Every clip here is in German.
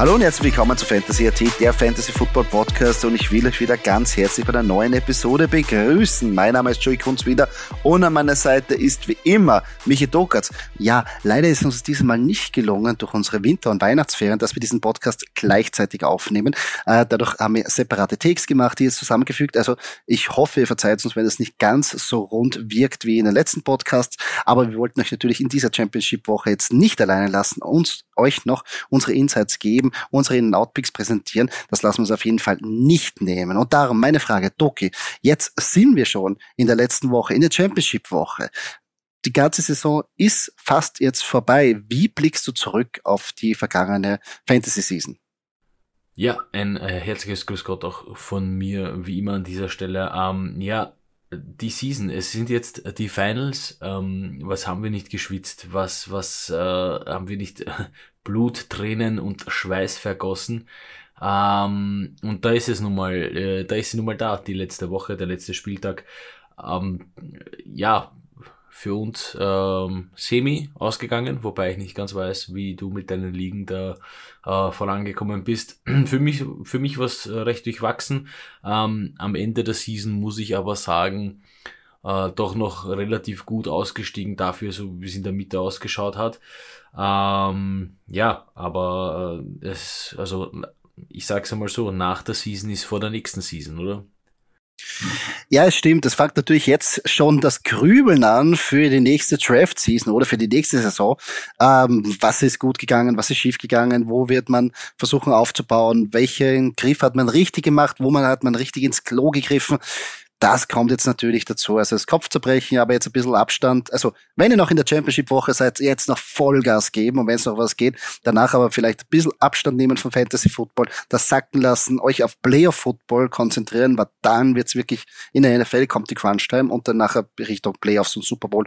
Hallo und herzlich willkommen zu Fantasy AT, der Fantasy Football Podcast und ich will euch wieder ganz herzlich bei einer neuen Episode begrüßen. Mein Name ist Joey Kunz wieder und an meiner Seite ist wie immer Michi Dokatz. Ja, leider ist uns dieses Mal nicht gelungen durch unsere Winter- und Weihnachtsferien, dass wir diesen Podcast gleichzeitig aufnehmen. Äh, dadurch haben wir separate Takes gemacht, die jetzt zusammengefügt. Also ich hoffe, ihr verzeiht uns, wenn es nicht ganz so rund wirkt wie in den letzten Podcasts, aber wir wollten euch natürlich in dieser Championship-Woche jetzt nicht alleine lassen, uns euch noch unsere Insights geben, unsere In-Out-Picks präsentieren. Das lassen wir uns auf jeden Fall nicht nehmen. Und darum meine Frage, Doki, jetzt sind wir schon in der letzten Woche, in der Championship-Woche. Die ganze Saison ist fast jetzt vorbei. Wie blickst du zurück auf die vergangene Fantasy-Season? Ja, ein äh, herzliches Grüß Gott auch von mir, wie immer an dieser Stelle. Ähm, ja, die Season, es sind jetzt die Finals. Ähm, was haben wir nicht geschwitzt? Was, was äh, haben wir nicht Blut, Tränen und Schweiß vergossen? Ähm, und da ist es nun mal, äh, da ist sie nun mal da, die letzte Woche, der letzte Spieltag. Ähm, ja, für uns ähm, semi ausgegangen, wobei ich nicht ganz weiß, wie du mit deinen Ligen da äh, vorangekommen bist. für mich, für mich war es recht durchwachsen. Ähm, am Ende der Season muss ich aber sagen, äh, doch noch relativ gut ausgestiegen dafür, so wie es in der Mitte ausgeschaut hat. Ähm, ja, aber äh, es, also ich sag's einmal so, nach der Season ist vor der nächsten Season, oder? Ja, es stimmt. Das fängt natürlich jetzt schon das Grübeln an für die nächste Draft-Season oder für die nächste Saison. Ähm, was ist gut gegangen, was ist schief gegangen, wo wird man versuchen aufzubauen, welchen Griff hat man richtig gemacht, wo man hat man richtig ins Klo gegriffen das kommt jetzt natürlich dazu. Also das Kopfzerbrechen, aber jetzt ein bisschen Abstand. Also wenn ihr noch in der Championship-Woche seid, jetzt noch Vollgas geben und wenn es noch was geht, danach aber vielleicht ein bisschen Abstand nehmen von Fantasy Football, das sacken lassen, euch auf Playoff Football konzentrieren, weil dann wird's wirklich, in der NFL kommt die Crunch Time und dann nachher Richtung Playoffs und Super Bowl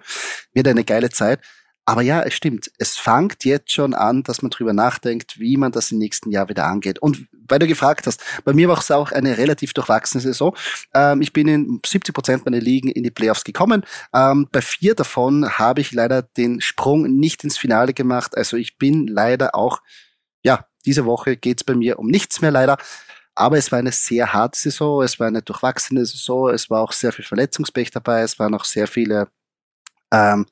wird eine geile Zeit. Aber ja, es stimmt. Es fängt jetzt schon an, dass man drüber nachdenkt, wie man das im nächsten Jahr wieder angeht. Und weil du gefragt hast, bei mir war es auch eine relativ durchwachsene Saison. Ähm, ich bin in 70 Prozent meiner Ligen in die Playoffs gekommen. Ähm, bei vier davon habe ich leider den Sprung nicht ins Finale gemacht. Also ich bin leider auch, ja, diese Woche geht's bei mir um nichts mehr leider. Aber es war eine sehr harte Saison, es war eine durchwachsene Saison, es war auch sehr viel Verletzungspech dabei, es waren auch sehr viele ähm,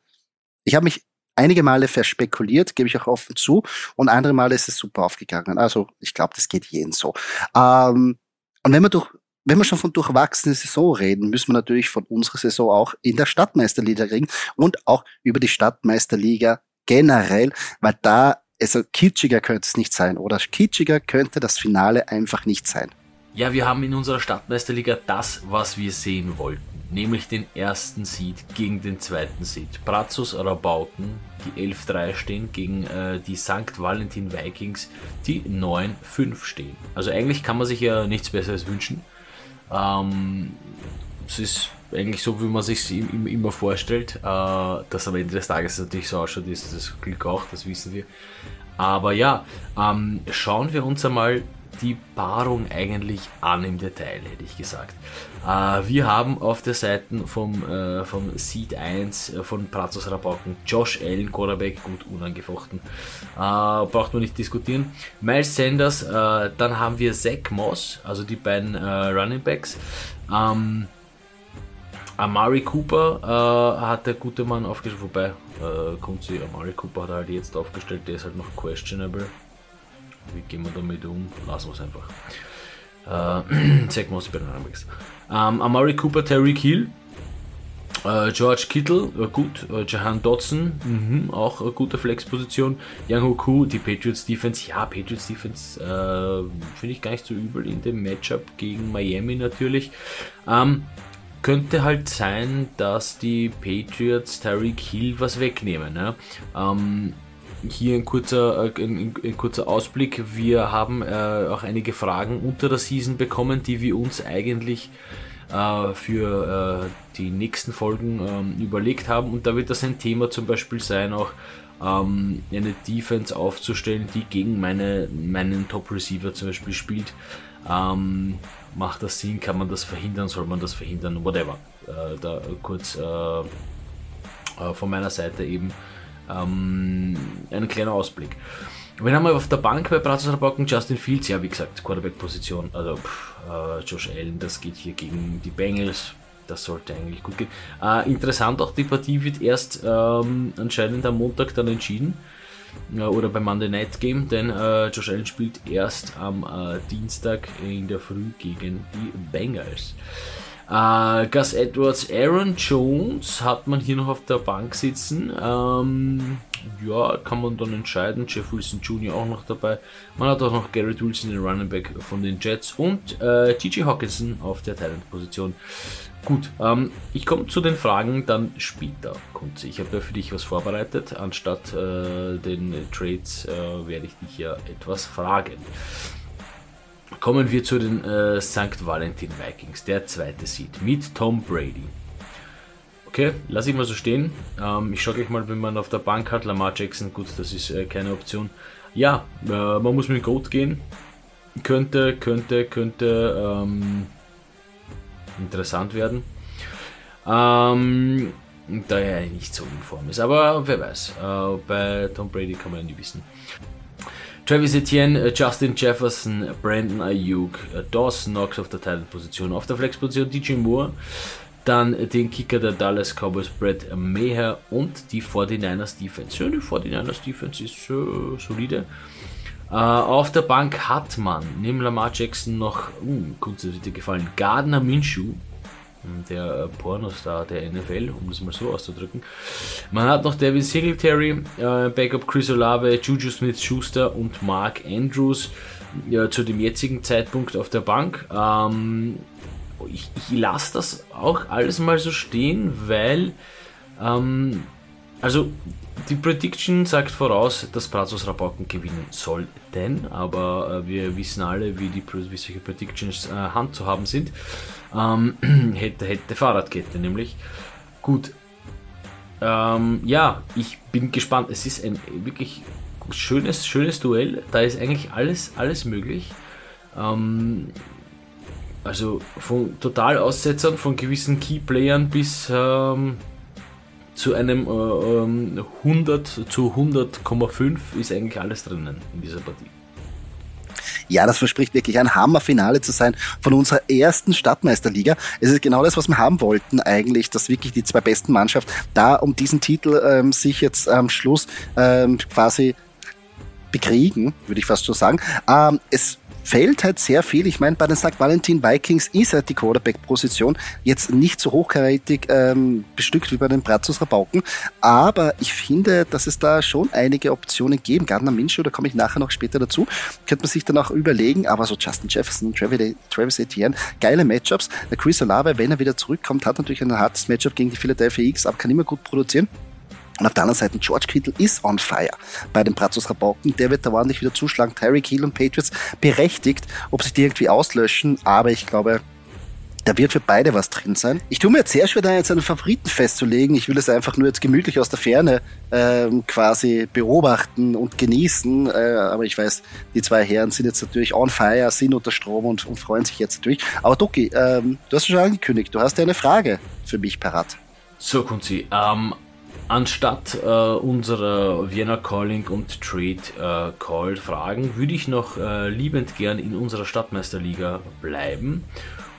ich habe mich einige Male verspekuliert, gebe ich auch offen zu, und andere Male ist es super aufgegangen. Also ich glaube, das geht jeden so. Ähm, und wenn wir durch wenn wir schon von durchwachsenen Saison reden, müssen wir natürlich von unserer Saison auch in der Stadtmeisterliga reden und auch über die Stadtmeisterliga generell, weil da, also kitschiger könnte es nicht sein oder kitschiger könnte das Finale einfach nicht sein. Ja, wir haben in unserer Stadtmeisterliga das, was wir sehen wollten nämlich den ersten Seed gegen den zweiten Seed. Brazos Rabauken, die 11-3 stehen, gegen äh, die St. Valentin Vikings, die 9-5 stehen. Also eigentlich kann man sich ja nichts Besseres wünschen. Ähm, es ist eigentlich so, wie man sich immer vorstellt. Äh, dass am Ende des Tages natürlich so ausschaut, ist das Glück auch, das wissen wir. Aber ja, ähm, schauen wir uns einmal die Paarung eigentlich an im Detail, hätte ich gesagt. Äh, wir haben auf der Seite vom, äh, vom Seed 1 äh, von Pratos Rabauken Josh Allen, Quarterback, gut unangefochten. Äh, braucht man nicht diskutieren. Miles Sanders, äh, dann haben wir Zach Moss, also die beiden äh, Running Backs. Ähm, Amari Cooper hat der gute Mann aufgestellt, wobei kommt sie, Amari Cooper hat halt jetzt aufgestellt, der ist halt noch questionable. Wie gehen wir damit um? Lassen wir es einfach. Äh, Zach Moss bei den Runningbacks. Ähm, Amari Cooper, Terry Hill, äh, George Kittle, äh, gut. Äh, Jahan Dodson, mh, auch eine gute Flexposition. Yang Hoku, die Patriots Defense. Ja, Patriots Defense äh, finde ich gar nicht so übel in dem Matchup gegen Miami natürlich. Ähm, könnte halt sein, dass die Patriots Tyreek Hill was wegnehmen. Ne? Ähm, hier ein kurzer, äh, ein, ein, kurzer Ausblick. Wir haben äh, auch einige Fragen unter der Season bekommen, die wir uns eigentlich äh, für äh, die nächsten Folgen ähm, überlegt haben. Und da wird das ein Thema zum Beispiel sein, auch ähm, eine Defense aufzustellen, die gegen meine, meinen Top Receiver zum Beispiel spielt. Ähm, macht das Sinn? Kann man das verhindern? Soll man das verhindern? Whatever. Äh, da kurz äh, von meiner Seite eben ähm, ein kleiner Ausblick. Wenn wir auf der Bank bei Rabauken Justin Fields, ja wie gesagt, Quarterback-Position, also pff, äh, Josh Allen, das geht hier gegen die Bengals, das sollte eigentlich gut gehen. Äh, interessant auch, die Partie wird erst ähm, anscheinend am Montag dann entschieden äh, oder beim Monday Night Game, denn äh, Josh Allen spielt erst am äh, Dienstag in der Früh gegen die Bengals. Äh, Gus Edwards, Aaron Jones hat man hier noch auf der Bank sitzen. Ähm, ja, kann man dann entscheiden. Jeff Wilson Jr. auch noch dabei. Man hat auch noch Garrett Wilson, den Running Back von den Jets und äh, TJ Hawkinson auf der Talent-Position. Gut, ähm, ich komme zu den Fragen dann später, Kunze. Ich habe da für dich was vorbereitet. Anstatt äh, den Trades äh, werde ich dich ja etwas fragen. Kommen wir zu den äh, St. Valentin Vikings, der zweite Seed mit Tom Brady. Okay, lass ich mal so stehen. Ähm, ich schaue gleich mal, wenn man auf der Bank hat. Lamar Jackson, gut, das ist äh, keine Option. Ja, äh, man muss mit dem Goat gehen. Könnte, könnte, könnte ähm, interessant werden. Ähm, da er nicht so in Form ist. Aber wer weiß, äh, bei Tom Brady kann man ja nie wissen. Travis Etienne, äh, Justin Jefferson, Brandon Ayuk, äh, Dawson Knox auf der Titan-Position, auf der Flex-Position DJ Moore, dann den Kicker der Dallas Cowboys, Brett Meher und die 49ers Defense. Die 49ers Defense ist äh, solide. Uh, auf der Bank hat man neben Lamar Jackson noch, uh, kurz gefallen, Gardner Minshew, der Pornostar der NFL, um das mal so auszudrücken. Man hat noch David Singletary, äh, Backup Chris Olave, Juju Smith-Schuster und Mark Andrews ja, zu dem jetzigen Zeitpunkt auf der Bank. Ähm, ich, ich lasse das auch alles mal so stehen, weil ähm, also die Prediction sagt voraus, dass Brazos Rabauken gewinnen sollten, aber äh, wir wissen alle, wie, die, wie solche Predictions äh, Hand zu haben sind. Ähm, hätte, hätte Fahrradkette nämlich. Gut. Ähm, ja, ich bin gespannt. Es ist ein wirklich schönes, schönes Duell. Da ist eigentlich alles, alles möglich. Ähm, also von Totalaussetzern, von gewissen Keyplayern bis ähm, zu einem äh, 100 ähm, zu 100,5 ist eigentlich alles drinnen in dieser Partie. Ja, das verspricht wirklich ein Hammerfinale zu sein von unserer ersten Stadtmeisterliga. Es ist genau das, was wir haben wollten eigentlich, dass wirklich die zwei besten Mannschaften da um diesen Titel ähm, sich jetzt am Schluss ähm, quasi bekriegen, würde ich fast so sagen. Ähm, es fällt halt sehr viel. Ich meine, bei den St. Valentin Vikings ist halt die Quarterback-Position jetzt nicht so hochkarätig ähm, bestückt wie bei den Brazos Rabauken, aber ich finde, dass es da schon einige Optionen geben. Gardner Minshew, da komme ich nachher noch später dazu, könnte man sich dann auch überlegen, aber so Justin Jefferson, Travis, Travis Etienne, geile Matchups. Der Chris Olave, wenn er wieder zurückkommt, hat natürlich ein hartes Matchup gegen die Philadelphia Eagles, aber kann immer gut produzieren. Und auf der anderen Seite, George Kittle ist on fire bei den Brazos Rabauken. Der wird da ordentlich wieder zuschlagen. Tyreek Hill und Patriots berechtigt, ob sie die irgendwie auslöschen. Aber ich glaube, da wird für beide was drin sein. Ich tue mir jetzt sehr schwer, da jetzt einen Favoriten festzulegen. Ich will es einfach nur jetzt gemütlich aus der Ferne ähm, quasi beobachten und genießen. Äh, aber ich weiß, die zwei Herren sind jetzt natürlich on fire, sind unter Strom und, und freuen sich jetzt natürlich. Aber Doki, ähm, du hast schon angekündigt, du hast ja eine Frage für mich parat. So, Kunzi, ähm, Anstatt äh, unserer Vienna Calling und Trade äh, Call Fragen würde ich noch äh, liebend gern in unserer Stadtmeisterliga bleiben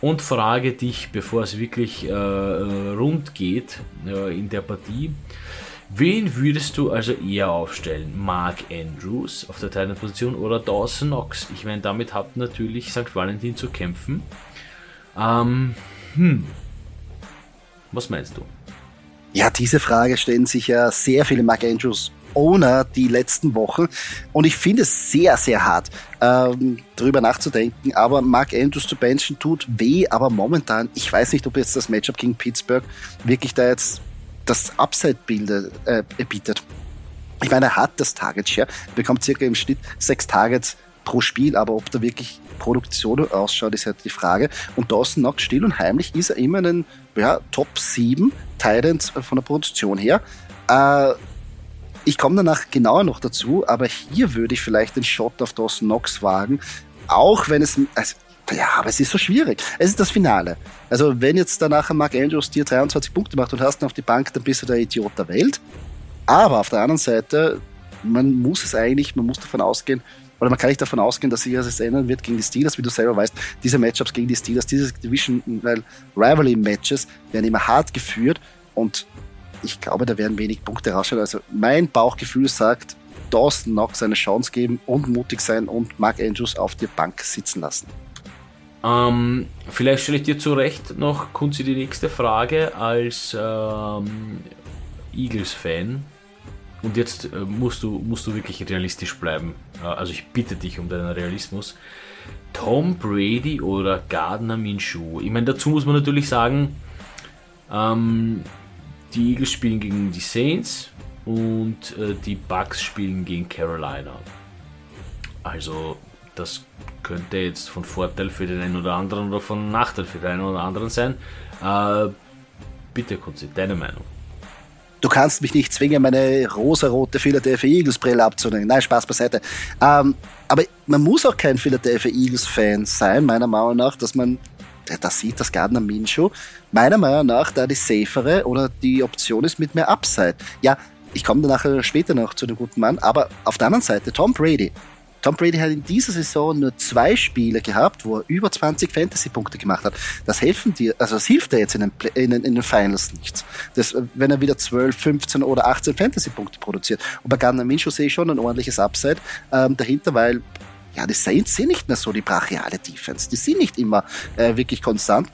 und frage dich, bevor es wirklich äh, rund geht äh, in der Partie, wen würdest du also eher aufstellen? Mark Andrews auf der Teilnehmerposition oder Dawson Knox? Ich meine, damit hat natürlich St. Valentin zu kämpfen. Ähm, hm. Was meinst du? Ja, diese Frage stellen sich ja sehr viele Mark Andrews Owner die letzten Wochen. Und ich finde es sehr, sehr hart, ähm, darüber nachzudenken. Aber Mark Andrews zu benchen tut weh. Aber momentan, ich weiß nicht, ob jetzt das Matchup gegen Pittsburgh wirklich da jetzt das Upside äh, bietet. Ich meine, er hat das Target Share, bekommt circa im Schnitt sechs Targets pro Spiel, aber ob da wirklich Produktion ausschaut, ist halt die Frage. Und Dawson Knox still und heimlich ist er immer ein ja, Top 7 Titans von der Produktion her. Äh, ich komme danach genauer noch dazu, aber hier würde ich vielleicht den Shot auf Dawson Knox wagen, auch wenn es, also, ja, aber es ist so schwierig. Es ist das Finale. Also, wenn jetzt danach Mark Andrews dir 23 Punkte macht und hast ihn auf die Bank, dann bist du der Idiot der Welt. Aber auf der anderen Seite, man muss es eigentlich, man muss davon ausgehen, oder man kann nicht davon ausgehen, dass sich das ändern wird gegen die Steelers, wie du selber weißt. Diese Matchups gegen die Steelers, diese Division, weil Rivalry Matches werden immer hart geführt und ich glaube, da werden wenig Punkte rausschauen. Also mein Bauchgefühl sagt, Dawson noch seine Chance geben und mutig sein und Mark Andrews auf der Bank sitzen lassen. Ähm, vielleicht stelle ich dir zurecht noch, Kunzi, die nächste Frage als ähm, Eagles-Fan. Und jetzt äh, musst, du, musst du wirklich realistisch bleiben. Äh, also ich bitte dich um deinen Realismus. Tom Brady oder Gardner Minshew? Ich meine, dazu muss man natürlich sagen, ähm, die Eagles spielen gegen die Saints und äh, die Bucks spielen gegen Carolina. Also das könnte jetzt von Vorteil für den einen oder anderen oder von Nachteil für den einen oder anderen sein. Äh, bitte kurz deine Meinung. Du kannst mich nicht zwingen, meine rosarote Philadelphia Eagles Brille abzunehmen. Nein, Spaß beiseite. Ähm, aber man muss auch kein Philadelphia Eagles Fan sein, meiner Meinung nach, dass man das sieht, das Gardner Minshew, meiner Meinung nach da die safere oder die Option ist mit mehr Upside. Ja, ich komme da nachher später noch zu dem guten Mann, aber auf der anderen Seite Tom Brady. Tom Brady hat in dieser Saison nur zwei Spiele gehabt, wo er über 20 Fantasy-Punkte gemacht hat. Das helfen dir, also das hilft dir jetzt in den, in in den Finals nichts. Das, wenn er wieder 12, 15 oder 18 Fantasy-Punkte produziert. Und bei Gardner Minshew sehe ich schon ein ordentliches Upside ähm, dahinter, weil ja, die Saints sind nicht mehr so die brachiale Defense. Die sind nicht immer äh, wirklich konstant.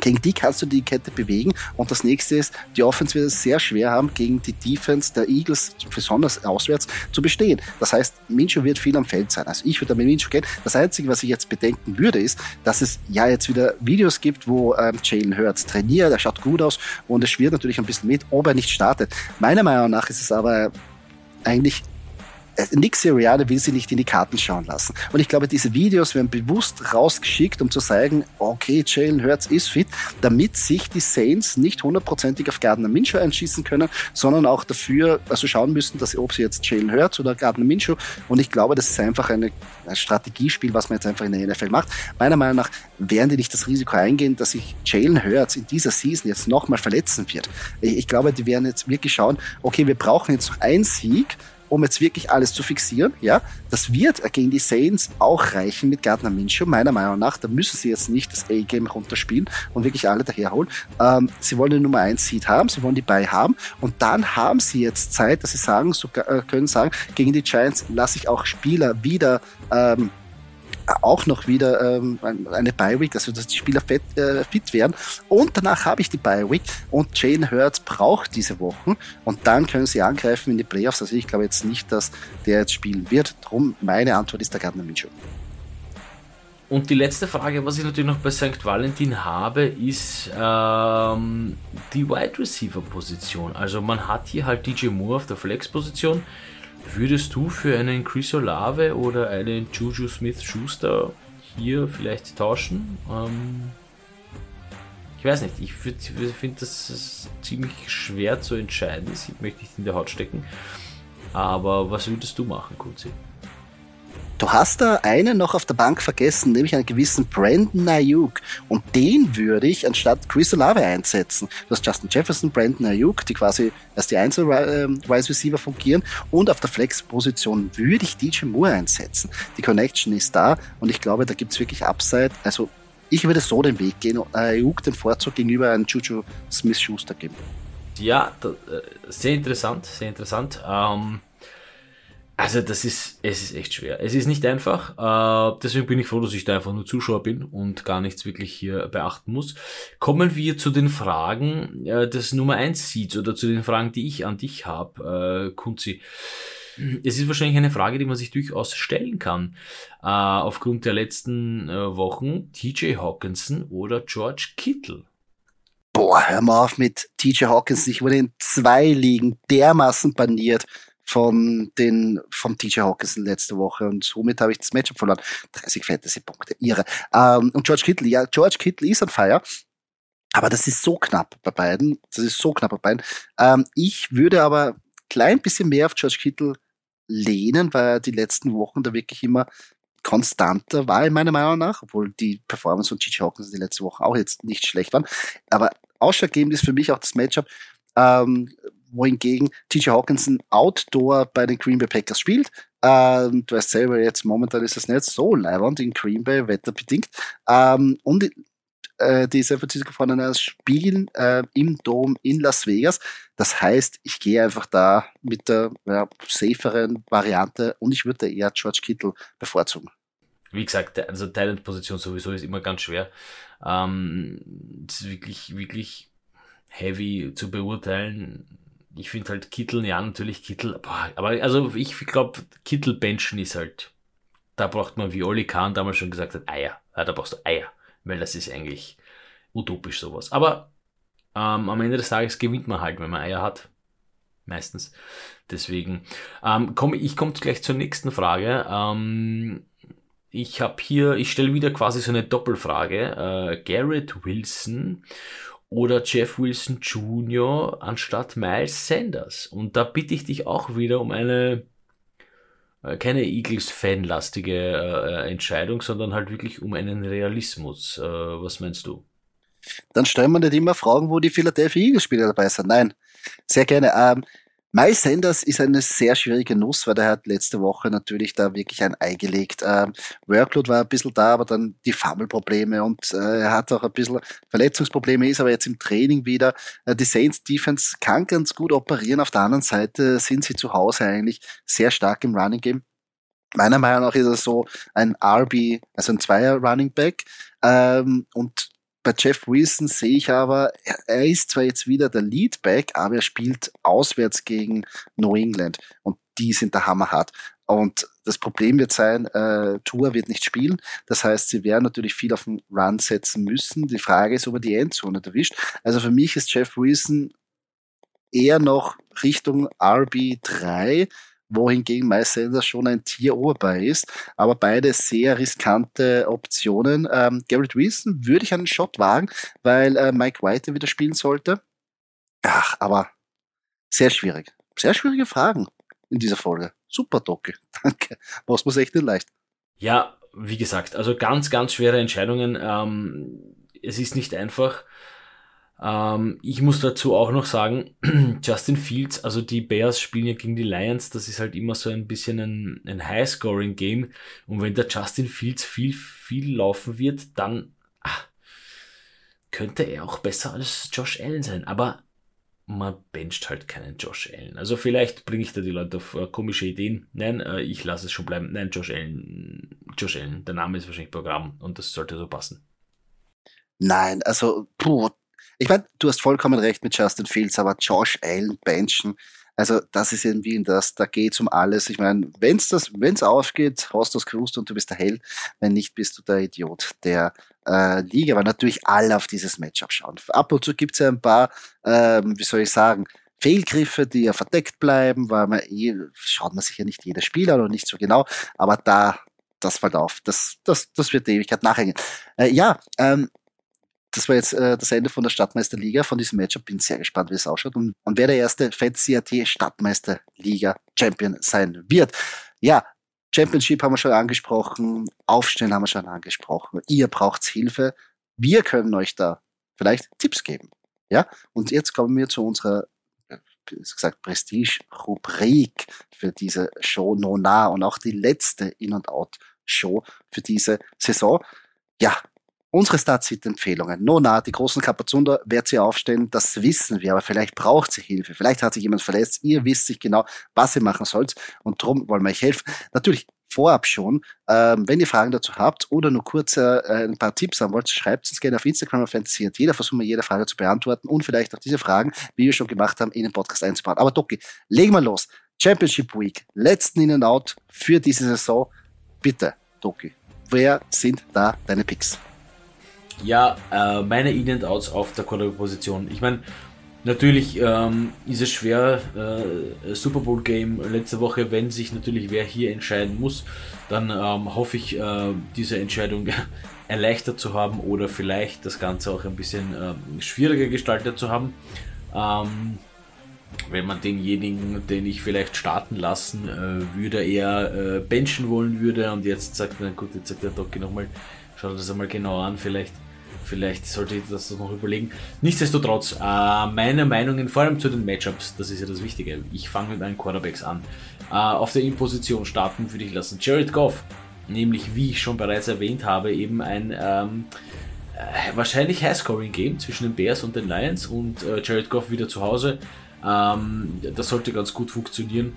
Gegen die kannst du die Kette bewegen. Und das nächste ist, die Offense wird es sehr schwer haben, gegen die Defense der Eagles, besonders auswärts, zu bestehen. Das heißt, Minshew wird viel am Feld sein. Also ich würde mit Minshew gehen. Das Einzige, was ich jetzt bedenken würde, ist, dass es ja jetzt wieder Videos gibt, wo ähm, Jalen Hurts trainiert, er schaut gut aus und es schwirrt natürlich ein bisschen mit, ob er nicht startet. Meiner Meinung nach ist es aber eigentlich äh, Nick Sirianni will sie nicht in die Karten schauen lassen. Und ich glaube, diese Videos werden bewusst rausgeschickt, um zu zeigen, okay, Jalen Hurts ist fit, damit sich die Saints nicht hundertprozentig auf Gardner Minshew einschießen können, sondern auch dafür, also schauen müssen, dass ob sie jetzt Jalen Hurts oder Gardner Minshew. Und ich glaube, das ist einfach eine, ein Strategiespiel, was man jetzt einfach in der NFL macht. Meiner Meinung nach werden die nicht das Risiko eingehen, dass sich Jalen Hurts in dieser Season jetzt nochmal verletzen wird. Ich glaube, die werden jetzt wirklich schauen, okay, wir brauchen jetzt noch einen Sieg, um jetzt wirklich alles zu fixieren. Ja, das wird gegen die Saints auch reichen mit Gardner Minshew, meiner Meinung nach. Da müssen sie jetzt nicht das A-Game runterspielen und wirklich alle daherholen. Ähm, sie wollen den Nummer 1 Seed haben, sie wollen die bei haben und dann haben sie jetzt Zeit, dass sie sagen, so, äh, können sagen, gegen die Giants lasse ich auch Spieler wieder ähm, auch noch wieder ähm, eine Bye-Week, also dass die Spieler fit, äh, fit werden. Und danach habe ich die Bye-Week und Jane Hurts braucht diese Wochen und dann können sie angreifen in die Playoffs. Also ich glaube jetzt nicht, dass der jetzt spielen wird. Drum meine Antwort ist der Gardner Minshew. Und die letzte Frage, was ich natürlich noch bei St. Valentin habe, ist ähm, die Wide Receiver Position. Also man hat hier halt DJ Moore auf der Flex Position. Würdest du für einen Chris Olave oder einen Juju Smith-Schuster hier vielleicht tauschen? Ähm, ich weiß nicht, ich finde das ziemlich schwer zu entscheiden. Das möchte ich in der Haut stecken. Aber was würdest du machen, Kuzi? Du hast da einen noch auf der Bank vergessen, nämlich einen gewissen Brandon Ayuk. Und den würde ich anstatt Chris Olave einsetzen. Du hast Justin Jefferson, Brandon Ayuk, die quasi als die Einzel-Wise Receiver fungieren. Und auf der Flex-Position würde ich DJ Moore einsetzen. Die Connection ist da und ich glaube, da gibt es wirklich Upside. Also ich würde so den Weg gehen und Ayuk den Vorzug gegenüber einem Juju Smith-Schuster geben. Ja, äh, sehr interessant, sehr interessant. Ähm also das ist, es ist echt schwer. Es ist nicht einfach. Äh, deswegen bin ich froh, dass ich da einfach nur Zuschauer bin und gar nichts wirklich hier beachten muss. Kommen wir zu den Fragen äh, des Nummer 1 Seeds oder zu den Fragen, die ich an dich habe, äh, Kunzi. Es ist wahrscheinlich eine Frage, die man sich durchaus stellen kann. Äh, aufgrund der letzten äh, Wochen TJ Hawkinson oder George Kittle. Boah, hör mal auf mit TJ Hawkinson. Ich wurde in zwei Ligen dermaßen baniert von den vom TJ Hawkinson letzte Woche und somit habe ich das Matchup verloren. 30 Fantasy-Punkte, irre. Ähm, und George Kittle, ja, George Kittle ist on fire. Aber das ist so knapp bei beiden. Das ist so knapp bei beiden. Ähm, ich würde aber klein bisschen mehr auf George Kittle lehnen, weil er die letzten Wochen da wirklich immer konstanter war, in meiner Meinung nach, obwohl die Performance von Gigi Hawkins die letzte Woche auch jetzt nicht schlecht waren. Aber ausschlaggebend ist für mich auch das Matchup, ähm, wohingegen TJ Hawkinson Outdoor bei den Green Bay Packers spielt. Ähm, du weißt selber, jetzt momentan ist es nicht so leibend in Green Bay, wetterbedingt. Ähm, und äh, die San Francisco 49ers spielen äh, im Dom in Las Vegas. Das heißt, ich gehe einfach da mit der ja, saferen Variante und ich würde eher George Kittle bevorzugen. Wie gesagt, also Talent-Position sowieso ist immer ganz schwer. Ähm, ist wirklich, wirklich heavy zu beurteilen. Ich finde halt Kittel, ja, natürlich Kittel, boah, aber also ich glaube, Kittel benchen ist halt, da braucht man, wie Oli Kahn damals schon gesagt hat, Eier. Ja, da brauchst du Eier, weil das ist eigentlich utopisch sowas. Aber ähm, am Ende des Tages gewinnt man halt, wenn man Eier hat. Meistens. Deswegen. Ähm, komm, ich komme gleich zur nächsten Frage. Ähm, ich habe hier, ich stelle wieder quasi so eine Doppelfrage. Äh, Garrett Wilson oder Jeff Wilson Jr. anstatt Miles Sanders. Und da bitte ich dich auch wieder um eine äh, keine Eagles-fanlastige äh, Entscheidung, sondern halt wirklich um einen Realismus. Äh, was meinst du? Dann stellen wir nicht immer Fragen, wo die Philadelphia Eagles-Spieler dabei sind. Nein, sehr gerne. Ähm, Miles Sanders ist eine sehr schwierige Nuss, weil der hat letzte Woche natürlich da wirklich ein Ei gelegt. Ähm, Workload war ein bisschen da, aber dann die Fumble-Probleme und äh, er hat auch ein bisschen Verletzungsprobleme, ist aber jetzt im Training wieder. Äh, die Saints Defense kann ganz gut operieren. Auf der anderen Seite sind sie zu Hause eigentlich sehr stark im Running Game. Meiner Meinung nach ist er so ein RB, also ein Zweier Running Back. Ähm, und bei Jeff Wilson sehe ich aber, er ist zwar jetzt wieder der Leadback, aber er spielt auswärts gegen New England und die sind der hammerhart. Und das Problem wird sein, äh, Tour wird nicht spielen. Das heißt, sie werden natürlich viel auf den Run setzen müssen. Die Frage ist, ob er die Endzone erwischt. Also für mich ist Jeff Wilson eher noch Richtung RB3 wohingegen Miles Sanders schon ein Tier oberbei ist. Aber beide sehr riskante Optionen. Ähm, Garrett Wilson würde ich einen Shot wagen, weil äh, Mike White wieder spielen sollte. Ach, aber sehr schwierig. Sehr schwierige Fragen in dieser Folge. Super, Docke. Danke. Was muss echt nicht leicht. Ja, wie gesagt, also ganz, ganz schwere Entscheidungen. Ähm, es ist nicht einfach. Ähm, ich muss dazu auch noch sagen, Justin Fields, also die Bears spielen ja gegen die Lions, das ist halt immer so ein bisschen ein, ein High-Scoring-Game. Und wenn der Justin Fields viel, viel laufen wird, dann ach, könnte er auch besser als Josh Allen sein. Aber man bencht halt keinen Josh Allen. Also vielleicht bringe ich da die Leute auf äh, komische Ideen. Nein, äh, ich lasse es schon bleiben. Nein, Josh Allen, Josh Allen, der Name ist wahrscheinlich Programm und das sollte so passen. Nein, also puh, ich meine, du hast vollkommen recht mit Justin Fields, aber Josh Allen benchen, also das ist irgendwie in das, da geht's um alles. Ich meine, wenn's das, wenn's aufgeht, hast du das gewusst und du bist der Held. Wenn nicht, bist du der Idiot der äh, Liga. Aber natürlich alle auf dieses Matchup schauen. Ab und zu gibt's ja ein paar, ähm, wie soll ich sagen, Fehlgriffe, die ja verdeckt bleiben, weil man eh, schaut man sich ja nicht jedes Spiel an und nicht so genau. Aber da, das fällt auf. Das, das, das wird die Ewigkeit nachhängen. Äh, ja, ähm, das war jetzt äh, das Ende von der Stadtmeisterliga, von diesem Matchup. Bin sehr gespannt, wie es ausschaut und, und wer der erste Fantasy AT Stadtmeisterliga Champion sein wird. Ja, Championship haben wir schon angesprochen, Aufstellen haben wir schon angesprochen. Ihr braucht Hilfe. Wir können euch da vielleicht Tipps geben. Ja, und jetzt kommen wir zu unserer wie gesagt, Prestige-Rubrik für diese Show Nona und auch die letzte In- und Out-Show für diese Saison. Ja, Unsere Start-Sit-Empfehlungen. Nona, die großen Kapazunder, wird sie aufstellen, das wissen wir, aber vielleicht braucht sie Hilfe. Vielleicht hat sich jemand verletzt. Ihr wisst sich genau, was ihr machen sollt und darum wollen wir euch helfen. Natürlich vorab schon. Ähm, wenn ihr Fragen dazu habt oder nur kurz äh, ein paar Tipps haben wollt, schreibt uns gerne auf Instagram auf Fantasy. Jeder versuchen wir jede Frage zu beantworten und vielleicht auch diese Fragen, wie wir schon gemacht haben, in den Podcast einzubauen. Aber Doki, legen wir los. Championship Week, letzten In and Out für diese Saison. Bitte, Doki, wer sind da deine Picks? Ja, äh, meine In- and Outs auf der Quarterback-Position. Ich meine, natürlich ähm, ist es schwer, äh, Super Bowl-Game letzte Woche, wenn sich natürlich wer hier entscheiden muss, dann ähm, hoffe ich, äh, diese Entscheidung erleichtert zu haben oder vielleicht das Ganze auch ein bisschen äh, schwieriger gestaltet zu haben. Ähm, wenn man denjenigen, den ich vielleicht starten lassen äh, würde, eher äh, benchen wollen würde und jetzt sagt man, gut, jetzt sagt der Doki nochmal, schau das einmal genau an, vielleicht Vielleicht sollte ich das noch überlegen. Nichtsdestotrotz, äh, meine Meinungen, vor allem zu den Matchups, das ist ja das Wichtige. Ich fange mit meinen Quarterbacks an. Äh, auf der In-Position starten würde ich lassen Jared Goff, nämlich wie ich schon bereits erwähnt habe, eben ein ähm, äh, wahrscheinlich High-Scoring-Game zwischen den Bears und den Lions und äh, Jared Goff wieder zu Hause. Ähm, das sollte ganz gut funktionieren.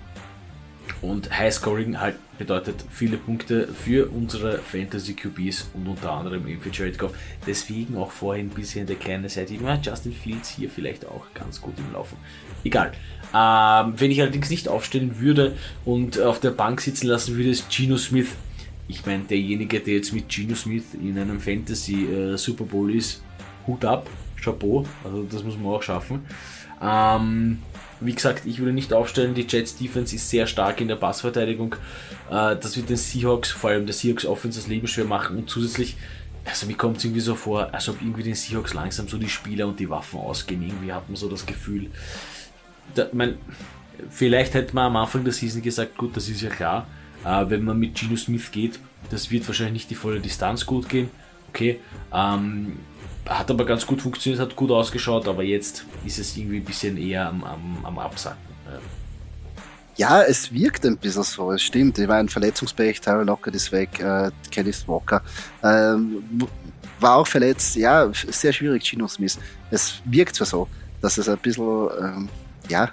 Und High Scoring halt bedeutet viele Punkte für unsere Fantasy QBs und unter anderem eben für Jared Goff. Deswegen auch vorhin ein bisschen der kleine Seite. Justin Fields hier vielleicht auch ganz gut im Laufen. Egal. Ähm, wenn ich allerdings nicht aufstellen würde und auf der Bank sitzen lassen würde, ist Geno Smith. Ich meine, derjenige, der jetzt mit Geno Smith in einem Fantasy äh, Super Bowl ist, Hut ab, Chapeau. Also das muss man auch schaffen. Ähm, wie gesagt, ich würde nicht aufstellen, die Jets Defense ist sehr stark in der Passverteidigung. Äh, das wird den Seahawks, vor allem der Seahawks Offense, das Leben schwer machen und zusätzlich, also mir kommt es irgendwie so vor, als ob irgendwie den Seahawks langsam so die Spieler und die Waffen ausgehen. Irgendwie hat man so das Gefühl, da, mein, vielleicht hätte man am Anfang der Season gesagt, gut, das ist ja klar, äh, wenn man mit Geno Smith geht, das wird wahrscheinlich nicht die volle Distanz gut gehen. Okay, ähm, hat aber ganz gut funktioniert, hat gut ausgeschaut, aber jetzt ist es irgendwie ein bisschen eher am, am, am Absacken. Ja. es wirkt ein bisschen so, es stimmt. Ich war ein Verletzungspech, Tyler Lockett ist weg, äh, Kenneth Walker ähm, war auch verletzt. Ja, sehr schwierig, Gino Smith. Es wirkt zwar so, dass es ein bisschen, ähm, ja,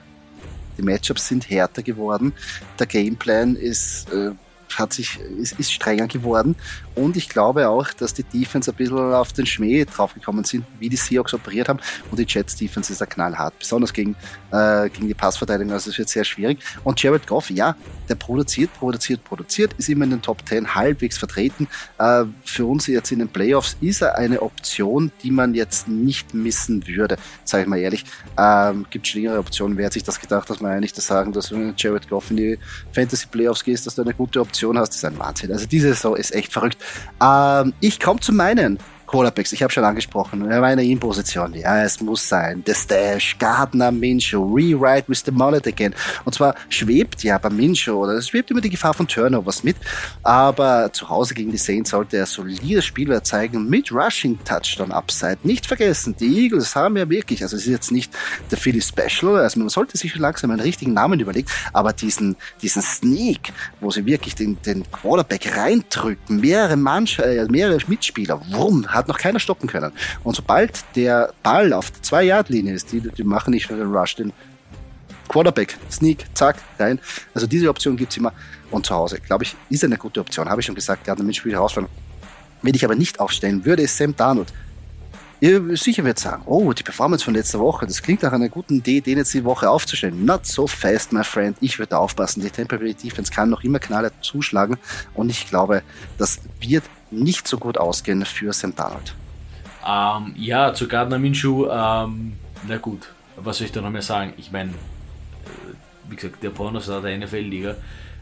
die Matchups sind härter geworden. Der Gameplan ist äh, hat sich, ist, ist strenger geworden. Und ich glaube auch, dass die Defense ein bisschen auf den Schmäh draufgekommen sind, wie die Seahawks operiert haben. Und die Jets Defense ist ja knallhart, besonders gegen, äh, gegen die Passverteidigung. Also es wird sehr schwierig. Und Jared Goff, ja, der produziert, produziert, produziert, ist immer in den Top 10 halbwegs vertreten. Äh, für uns jetzt in den Playoffs ist er eine Option, die man jetzt nicht missen würde, sage ich mal ehrlich. Ähm, gibt schlimmere Optionen. Wer hat sich das gedacht, dass man eigentlich das sagen, dass wenn Jared Goff in die Fantasy Playoffs gehst, dass du eine gute Option hast, das ist ein Wahnsinn. Also diese Saison ist echt verrückt. Ähm, ich komme zu meinen Quarterbacks, ich habe schon angesprochen, meine In-Position, ja, es muss sein. The Stash, Gardner, Minshew, Rewrite with the Mullet again. Und zwar schwebt ja bei Minshew, oder es schwebt immer die Gefahr von Turnovers mit, aber zu Hause gegen die Saints sollte er solides Spielwert zeigen mit Rushing Touchdown Upside. Nicht vergessen, die Eagles haben ja wirklich, also es ist jetzt nicht der Philly Special, also man sollte sich schon langsam einen richtigen Namen überlegen, aber diesen, diesen Sneak, wo sie wirklich den, den Quarterback reindrücken, mehrere Mannschaften, äh, mehrere Mitspieler, wumm, hat hat noch keiner stoppen können. Und sobald der Ball auf der 2-Yard-Linie ist, die, die machen nicht nur den Rush, den Quarterback, Sneak, zack, rein. Also diese Option gibt es immer. Und zu Hause, glaube ich, ist eine gute Option. Habe ich schon gesagt, gerade mit Spiel herausfallen. Wenn ich aber nicht aufstellen würde, ist Sam Darnold. Ihr sicher wird sagen, oh, die Performance von letzter Woche, das klingt nach einer guten Idee, den jetzt die Woche aufzustellen. Not so fast, my friend. Ich würde aufpassen. Die Temporary Defense kann noch immer knaller zuschlagen. Und ich glaube, das wird nicht so gut ausgehen für Sam Darnold. Ähm, ja, zu Gardner Minshew, ähm, na gut, was soll ich da noch mehr sagen? Ich meine, äh, wie gesagt, der Pornostar der NFL-Liga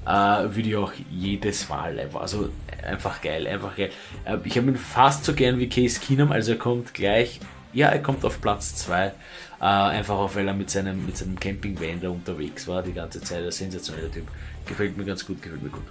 äh, würde ich auch jedes Mal also einfach geil, einfach geil. Äh, ich habe ihn fast so gern wie Case Keenum, also er kommt gleich, ja, er kommt auf Platz 2, äh, einfach auch, weil er mit seinem, mit seinem Campingvan da unterwegs war die ganze Zeit, ein sensationeller Typ. Gefällt mir ganz gut, gefällt mir gut.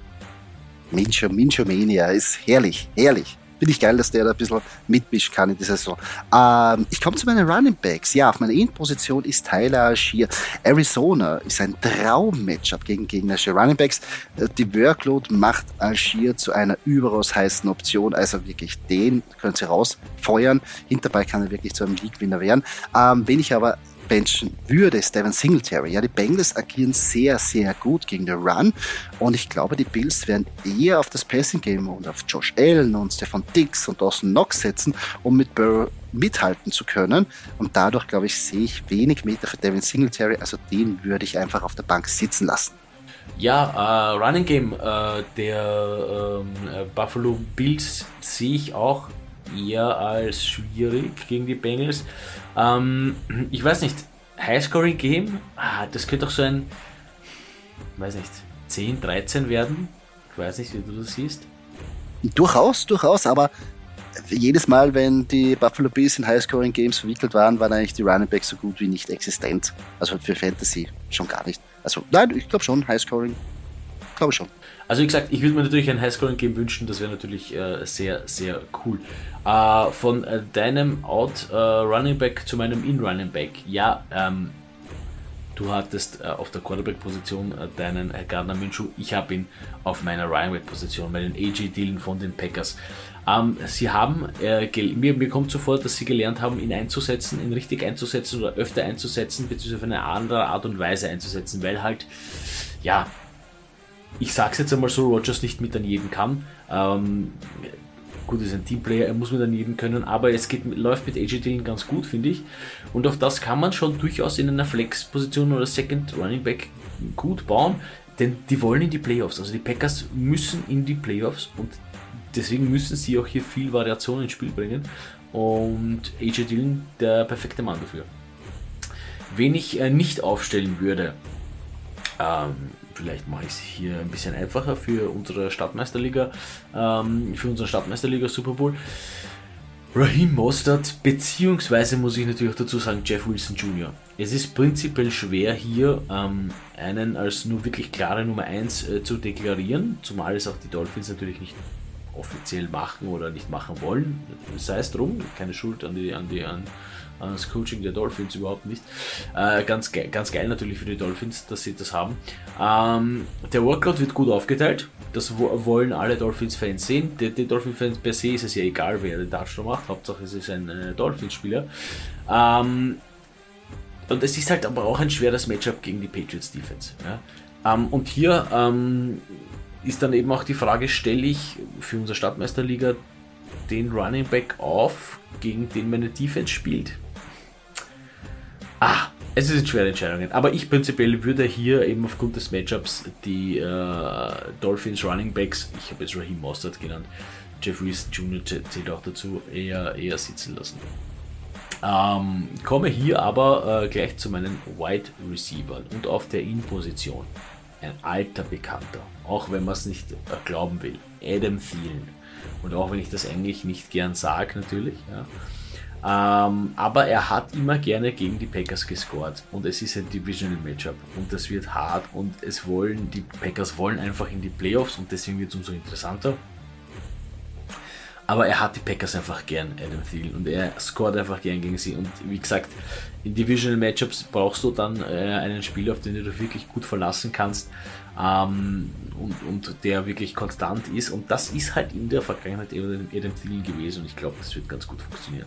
Mincho, Mincho Mania ist herrlich, herrlich. Finde ich geil, dass der da ein bisschen mitmischen kann in dieser Saison. Ähm, ich komme zu meinen Running Backs. Ja, auf meiner In-Position ist Tyler Algier. Arizona ist ein Traum-Matchup gegen gegnerische Running Backs. Äh, die Workload macht Algier zu einer überaus heißen Option. Also wirklich, den können sie rausfeuern. Hinterbei kann er wirklich zu einem League-Winner werden. Ähm, wenn ich aber benchen würde, Devin Singletary. Ja, die Bengals agieren sehr, sehr gut gegen den Run und ich glaube, die Bills werden eher auf das Passing Game und auf Josh Allen und Stefan Dix und Dawson Knox setzen, um mit Burrow mithalten zu können. Und dadurch, glaube ich, sehe ich wenig Meter für Devin Singletary. Also den würde ich einfach auf der Bank sitzen lassen. Ja, äh, Running Game äh, der ähm, äh, Buffalo Bills sehe ich auch eher als schwierig gegen die Bengals. Ähm, ich weiß nicht, Highscoring Game, ah, das könnte auch so ein, weiß nicht, 10, 13 werden. Ich weiß nicht, wie du das siehst. Durchaus, durchaus, aber jedes Mal, wenn die Buffalo Bills in Highscoring Games verwickelt waren, waren eigentlich die Running Backs so gut wie nicht existent. Also für Fantasy schon gar nicht. Also nein, ich glaube schon, Highscoring glaube schon. Also wie gesagt, ich würde mir natürlich ein Highscoring-Game wünschen, das wäre natürlich äh, sehr, sehr cool. Äh, von äh, deinem Out äh, Running Back zu meinem In Running Back. Ja, ähm, du hattest äh, auf der Quarterback-Position äh, deinen Gardner Minshew. Ich habe ihn auf meiner Running Back-Position, bei den AJ Dillon von den Packers. Ähm, sie haben, mir, mir kommt so vor, dass sie gelernt haben, ihn einzusetzen, ihn richtig einzusetzen oder öfter einzusetzen, beziehungsweise auf eine andere Art und Weise einzusetzen, weil halt, ja, ich sag's jetzt einmal so, Rogers nicht mit an jeden kann. Ähm, gut, ist ein Teamplayer, er muss mit an jeden können, aber es geht, läuft mit AJ Dillon ganz gut, finde ich. Und auf das kann man schon durchaus in einer Flex-Position oder Second Running Back gut bauen, denn die wollen in die Playoffs. Also die Packers müssen in die Playoffs und deswegen müssen sie auch hier viel Variation ins Spiel bringen. Und AJ Dillon der perfekte Mann dafür. Wen ich äh, nicht aufstellen würde, ähm, vielleicht mache ich es hier ein bisschen einfacher für unsere Stadtmeisterliga, ähm, für unseren Stadtmeisterliga Super Bowl. Raheem Mostert, beziehungsweise muss ich natürlich auch dazu sagen, Jeff Wilson Jr. Es ist prinzipiell schwer hier ähm, einen als nur wirklich klare Nummer 1 äh, zu deklarieren, zumal es auch die Dolphins natürlich nicht offiziell machen oder nicht machen wollen. Sei es drum, keine Schuld an die, an die, an, das Coaching der Dolphins überhaupt nicht. Äh, ganz, ge ganz geil natürlich für die Dolphins, dass sie das haben. Ähm, der Workload wird gut aufgeteilt. Das wollen alle Dolphins-Fans sehen. Den, den Dolphins-Fans per se ist es ja egal, wer den Touchdown macht. Hauptsache es ist ein äh, Dolphins-Spieler. Ähm, und es ist halt aber auch ein schweres Matchup gegen die Patriots Defense. Ja? Ähm, und hier ähm, ist dann eben auch die Frage, stelle ich für unsere Stadtmeisterliga den Running Back auf, gegen den meine Defense spielt? Ah, es sind schwere Entscheidungen. Aber ich prinzipiell würde hier eben aufgrund des Matchups die äh, Dolphins Running Backs, ich habe jetzt Raheem Mostert genannt, Jeff Wilson Jr. zählt auch dazu, eher, eher sitzen lassen. Ähm, komme hier aber äh, gleich zu meinen Wide Receivers und auf der In-Position. Ein alter Bekannter, auch wenn man es nicht äh, glauben will. Adam Thielen. Und auch wenn ich das eigentlich nicht gern sage, natürlich. Ja. Ähm, aber er hat immer gerne gegen die Packers gescored. Und es ist ein Divisional Matchup. Und das wird hart. Und es wollen, die Packers wollen einfach in die Playoffs. Und deswegen wird es umso interessanter. Aber er hat die Packers einfach gern, Adam Thielen, und er scored einfach gern gegen sie. Und wie gesagt, in Divisional Matchups brauchst du dann äh, einen Spieler, auf den du wirklich gut verlassen kannst ähm, und, und, der wirklich konstant ist. Und das ist halt in der Vergangenheit eben Adam Thielen gewesen und ich glaube, das wird ganz gut funktionieren.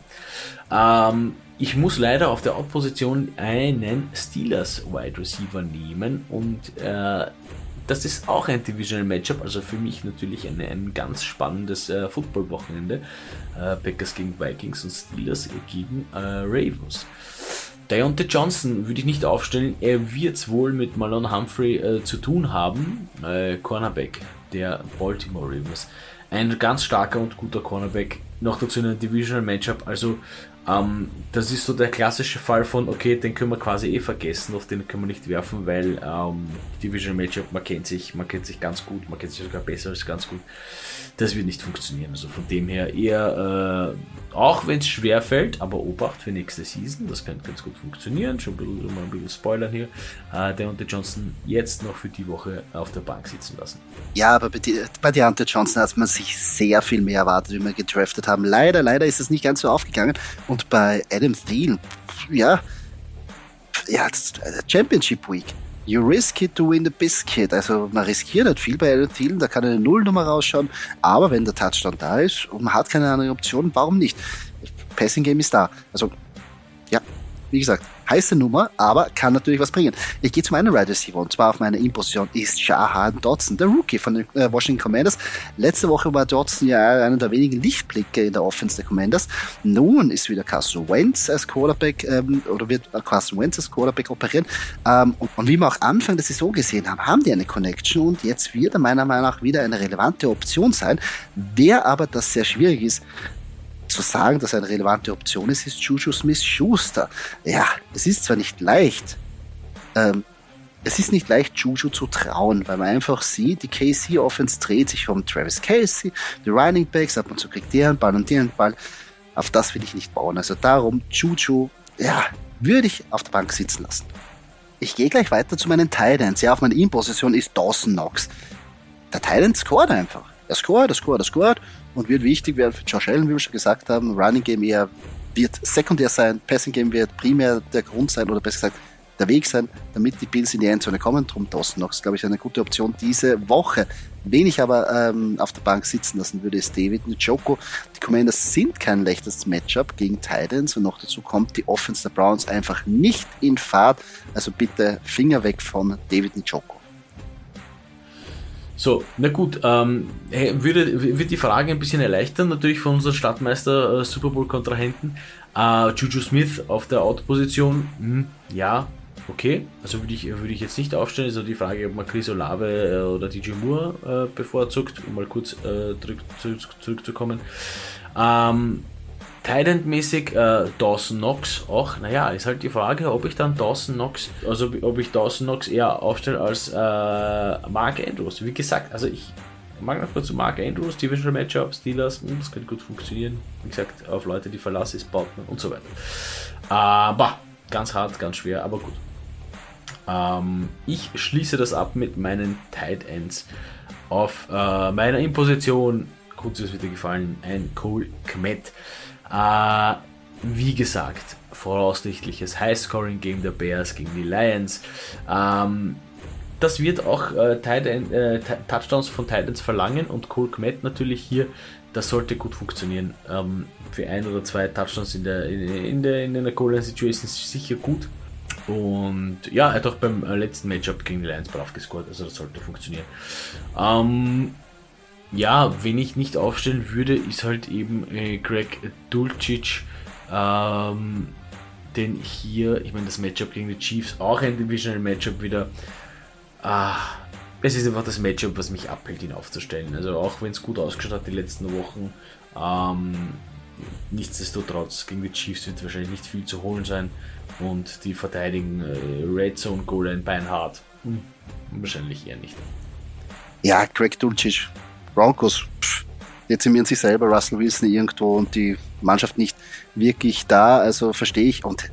Ähm, ich muss leider auf der Out-Position einen Steelers Wide Receiver nehmen und äh, das ist auch ein Divisional Matchup, also für mich natürlich ein, ein ganz spannendes äh, Football-Wochenende. Äh, Packers gegen Vikings und Steelers gegen äh, Ravens. Deontay Johnson würde ich nicht aufstellen. Er wird es wohl mit Malone Humphrey äh, zu tun haben. Äh, Cornerback der Baltimore Ravens. Ein ganz starker und guter Cornerback. Noch dazu in einem Divisional Matchup. Also ähm, das ist so der klassische Fall von, okay, den können wir quasi eh vergessen, auf den können wir nicht werfen, weil ähm, Division Matchup, man kennt sich, man kennt sich ganz gut, man kennt sich sogar besser als ganz gut. Das wird nicht funktionieren. Also von dem her eher, äh, auch wenn es schwer fällt, aber Obacht für nächste Season, das könnte ganz gut funktionieren. Schon ein bisschen, mal ein bisschen Spoilern hier. Äh, der Johnson jetzt noch für die Woche auf der Bank sitzen lassen. Ja, aber bei, bei Deontay Johnson hat man sich sehr viel mehr erwartet, wie wir gedraftet haben. Leider, leider ist es nicht ganz so aufgegangen. Bei Adam Thielen, ja, ja, Championship Week. You risk it to win the biscuit. Also man riskiert nicht viel bei Adam Thielen, da kann eine Nullnummer rausschauen, aber wenn der Touchdown da ist und man hat keine andere Option, warum nicht? Passing Game ist da. Also ja, wie gesagt, heiße Nummer, aber kann natürlich was bringen. Ich gehe zum einen Right Receiver und zwar auf meiner In-Position ist Jahan Dodson, der Rookie von den äh, Washington Commanders. Letzte Woche war Dodson ja einer der wenigen Lichtblicke in der Offense der Commanders. Nun ist wieder Carson Wentz als Quarterback ähm, oder wird Carson Wentz als Quarterback operieren. Ähm, und, und, wie wir auch Anfang der Saison gesehen haben, haben die eine Connection und jetzt wird er meiner Meinung nach wieder eine relevante Option sein. Wer aber das sehr schwierig ist, zu sagen, dass eine relevante Option ist, ist Juju Smith-Schuster. Ja, es ist zwar nicht leicht, ähm, es ist nicht leicht, Juju zu trauen, weil man einfach sieht, die KC-Offense dreht sich um Travis Casey, die Running Backs, ab und zu kriegt der einen Ball und der einen Ball. Auf das will ich nicht bauen. Also darum, Juju, ja, würde ich auf der Bank sitzen lassen. Ich gehe gleich weiter zu meinen Titans. Ja, auf meiner In-Position ist Dawson Knox. der Thailand scored einfach. Er scored, er scored, er scored und wird wichtig werden für Josh Allen, wie wir schon gesagt haben. Running Game eher wird sekundär sein, Passing Game wird primär der Grund sein oder besser gesagt der Weg sein, damit die Bills in die Endzone kommen. Drum Dawson Knox, glaube ich, eine gute Option diese Woche. Wen ich aber ähm, auf der Bank sitzen lassen würde, ist David Njoko. Die Commanders sind kein leichtes Matchup gegen Titans und noch dazu kommt die Offense der Browns einfach nicht in Fahrt. Also bitte Finger weg von David Njoko. So, na gut, ähm, würde, würde die Frage ein bisschen erleichtern, natürlich von unseren Stadtmeister äh, Super Bowl-Kontrahenten. Äh, Juju Smith auf der Out-Position, hm, ja, okay. Also würde ich, würde ich jetzt nicht aufstellen. Also die Frage, ob man Chris Olave äh, oder DJ Moore äh, bevorzugt, um mal kurz äh, zurück, zurück, zurückzukommen. Ähm, Tident-mäßig äh, Dawson Knox auch, naja, ist halt die Frage, ob ich dann Dawson Knox, also ob ich Dawson Knox eher aufstelle als äh, Mark Andrews. Wie gesagt, also ich mag noch kurz zu Mark Andrews, Divisional Matchup, Steelers, hm, das könnte gut funktionieren. Wie gesagt, auf Leute, die Verlass ist, baut man und so weiter. Aber ganz hart, ganz schwer, aber gut. Ähm, ich schließe das ab mit meinen Tight Ends. Auf äh, meiner Imposition, kurz ist wieder gefallen, ein Cole Kmet. Äh, wie gesagt, voraussichtliches High-Scoring-Game der Bears gegen die Lions. Ähm, das wird auch äh, Titan, äh, Touchdowns von Titans verlangen und Cole Kmet natürlich hier, das sollte gut funktionieren. Ähm, für ein oder zwei Touchdowns in der, in, in der, in einer Goal Situation ist sicher gut. Und ja, er hat auch beim äh, letzten Matchup gegen die Lions brav gescored, also das sollte funktionieren. Ähm, ja, wenn ich nicht aufstellen würde, ist halt eben äh, Greg Dulcich, ähm, denn hier, ich meine, das Matchup gegen die Chiefs, auch ein Divisional Matchup wieder. Ah, es ist einfach das Matchup, was mich abhält, ihn aufzustellen. Also auch wenn es gut ausgeschaut hat die letzten Wochen, ähm, nichtsdestotrotz gegen die Chiefs wird wahrscheinlich nicht viel zu holen sein und die verteidigen äh, Red Zone Goal Line Beinhard. Hm, wahrscheinlich eher nicht. Ja, Greg Dulcich Broncos pff, dezimieren sich selber, Russell Wilson irgendwo und die Mannschaft nicht wirklich da, also verstehe ich. Und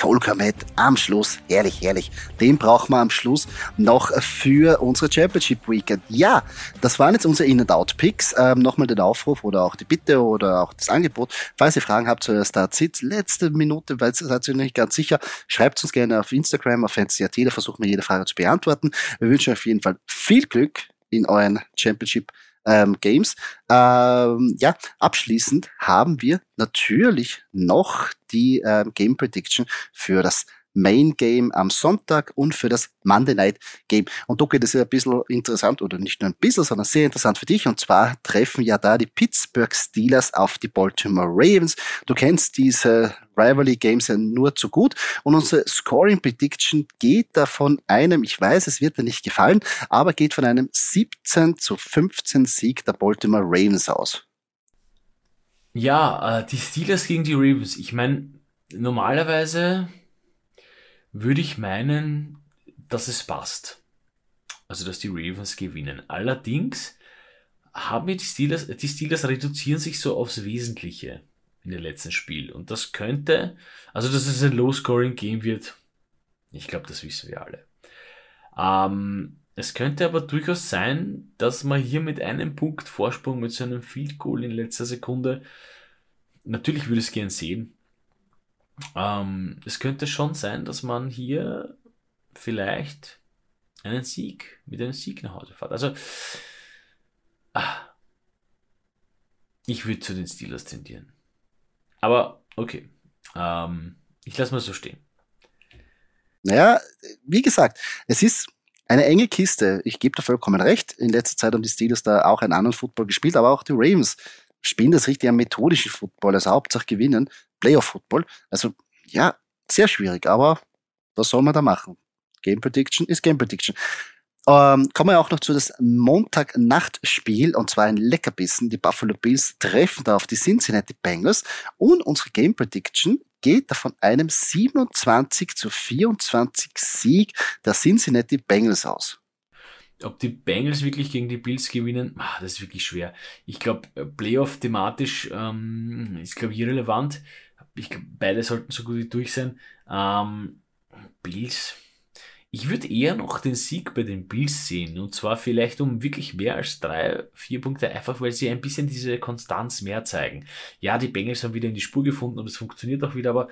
Cole Komet am Schluss, ehrlich, ehrlich, den brauchen wir am Schluss noch für unsere Championship Weekend. Ja, das waren jetzt unsere In-and-Out-Picks. Ähm, Nochmal den Aufruf oder auch die Bitte oder auch das Angebot. Falls ihr Fragen habt zu Start-Sit, letzte Minute, weil seid ihr nicht ganz sicher, schreibt uns gerne auf Instagram, auf Fantasy.at, da versuchen wir jede Frage zu beantworten. Wir wünschen euch auf jeden Fall viel Glück in euren Championship ähm, Games. Ähm, ja, abschließend haben wir natürlich noch die ähm, Game Prediction für das Main Game am Sonntag und für das Monday Night Game. Und da geht es ja ein bisschen interessant, oder nicht nur ein bisschen, sondern sehr interessant für dich. Und zwar treffen ja da die Pittsburgh Steelers auf die Baltimore Ravens. Du kennst diese Rivalry Games ja nur zu gut. Und unsere Scoring Prediction geht da von einem, ich weiß, es wird dir nicht gefallen, aber geht von einem 17 zu 15 Sieg der Baltimore Ravens aus. Ja, äh, die Steelers gegen die Ravens. Ich meine, normalerweise würde ich meinen, dass es passt. Also, dass die Ravens gewinnen. Allerdings haben wir die Steelers, die Steelers reduzieren sich so aufs Wesentliche in dem letzten Spiel. Und das könnte, also dass es ein Low-Scoring-Game wird, ich glaube, das wissen wir alle. Ähm, es könnte aber durchaus sein, dass man hier mit einem Punkt Vorsprung mit so einem Field Goal in letzter Sekunde, natürlich würde ich es gern sehen, ähm, es könnte schon sein, dass man hier vielleicht einen Sieg, mit einem Sieg nach Hause fährt. Also, ah, ich würde zu den Steelers tendieren. Aber okay, ähm, ich lasse mal so stehen. Naja, wie gesagt, es ist eine enge Kiste. Ich gebe da vollkommen recht. In letzter Zeit haben die Steelers da auch einen anderen Football gespielt, aber auch die Ravens spielen das richtig am methodischen Football, also Hauptsache gewinnen, Playoff-Football. Also ja, sehr schwierig, aber was soll man da machen? Game Prediction ist Game Prediction. Ähm, kommen wir auch noch zu das Montag-Nacht-Spiel und zwar ein Leckerbissen. Die Buffalo Bills treffen da auf die Cincinnati Bengals und unsere Game Prediction geht da von einem 27 zu 24 Sieg der Cincinnati Bengals aus. Ob die Bengals wirklich gegen die Bills gewinnen, ach, das ist wirklich schwer. Ich glaube, äh, Playoff thematisch ähm, ist, glaube ich, irrelevant. Ich beide sollten so gut wie durch sein. Ähm, Bills, Ich würde eher noch den Sieg bei den Bills sehen. Und zwar vielleicht um wirklich mehr als drei, vier Punkte, einfach weil sie ein bisschen diese Konstanz mehr zeigen. Ja, die Bengals haben wieder in die Spur gefunden und es funktioniert auch wieder, aber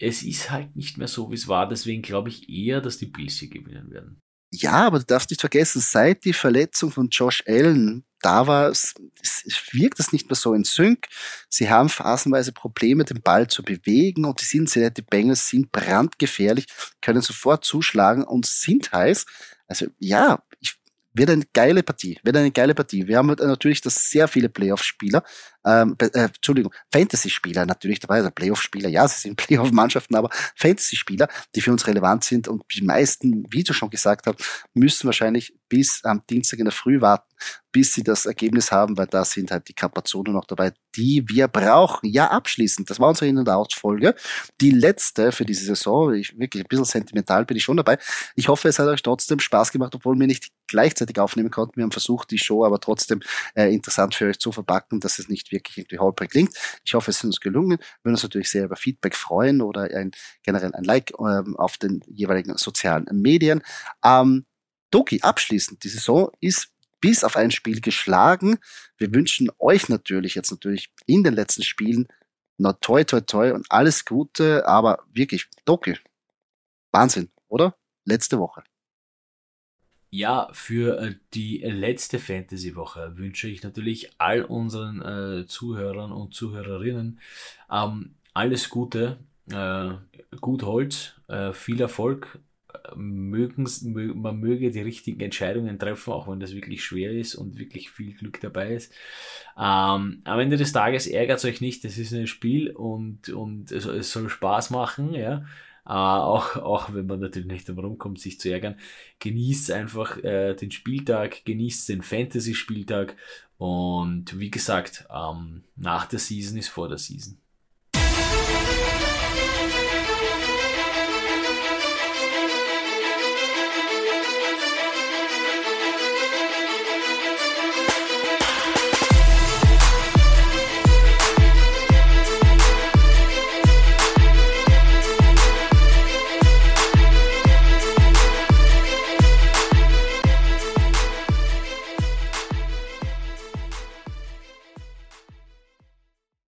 es ist halt nicht mehr so, wie es war. Deswegen glaube ich eher, dass die Bills hier gewinnen werden. Ja, aber du darfst nicht vergessen, seit die Verletzung von Josh Allen da war, es, es wirkt es nicht mehr so in Sync. Sie haben phasenweise Probleme, den Ball zu bewegen und die Cincinnati Bengals sind brandgefährlich, können sofort zuschlagen und sind heiß. Also ja, ich, wird eine geile Partie, wird eine geile Partie. Wir haben natürlich das sehr viele Playoff-Spieler ähm, äh, Entschuldigung, Fantasy-Spieler natürlich dabei, also Playoff-Spieler, ja, sie sind Playoff-Mannschaften, aber Fantasy-Spieler, die für uns relevant sind und die meisten, wie du schon gesagt hast, müssen wahrscheinlich bis am Dienstag in der Früh warten, bis sie das Ergebnis haben, weil da sind halt die Kapazonen noch dabei, die wir brauchen. Ja, abschließend, das war unsere In- und Out-Folge, die letzte für diese Saison, ich, wirklich ein bisschen sentimental bin ich schon dabei. Ich hoffe, es hat euch trotzdem Spaß gemacht, obwohl wir nicht gleichzeitig aufnehmen konnten. Wir haben versucht, die Show aber trotzdem äh, interessant für euch zu verpacken, dass es nicht wirklich irgendwie holprig klingt. Ich hoffe, es ist uns gelungen. Wir würden uns natürlich sehr über Feedback freuen oder ein, generell ein Like ähm, auf den jeweiligen sozialen Medien. Ähm, Doki, abschließend, die Saison ist bis auf ein Spiel geschlagen. Wir wünschen euch natürlich jetzt natürlich in den letzten Spielen noch toi toi toi und alles Gute, aber wirklich, Doki, Wahnsinn, oder? Letzte Woche. Ja, für äh, die letzte Fantasy-Woche wünsche ich natürlich all unseren äh, Zuhörern und Zuhörerinnen ähm, alles Gute, äh, gut Holz, äh, viel Erfolg. Mögen's, mö man möge die richtigen Entscheidungen treffen, auch wenn das wirklich schwer ist und wirklich viel Glück dabei ist. Ähm, am Ende des Tages ärgert euch nicht, das ist ein Spiel und, und es, es soll Spaß machen, ja. Äh, auch, auch wenn man natürlich nicht darum kommt, sich zu ärgern. Genießt einfach äh, den Spieltag, genießt den Fantasy-Spieltag und wie gesagt, ähm, nach der Season ist vor der Season.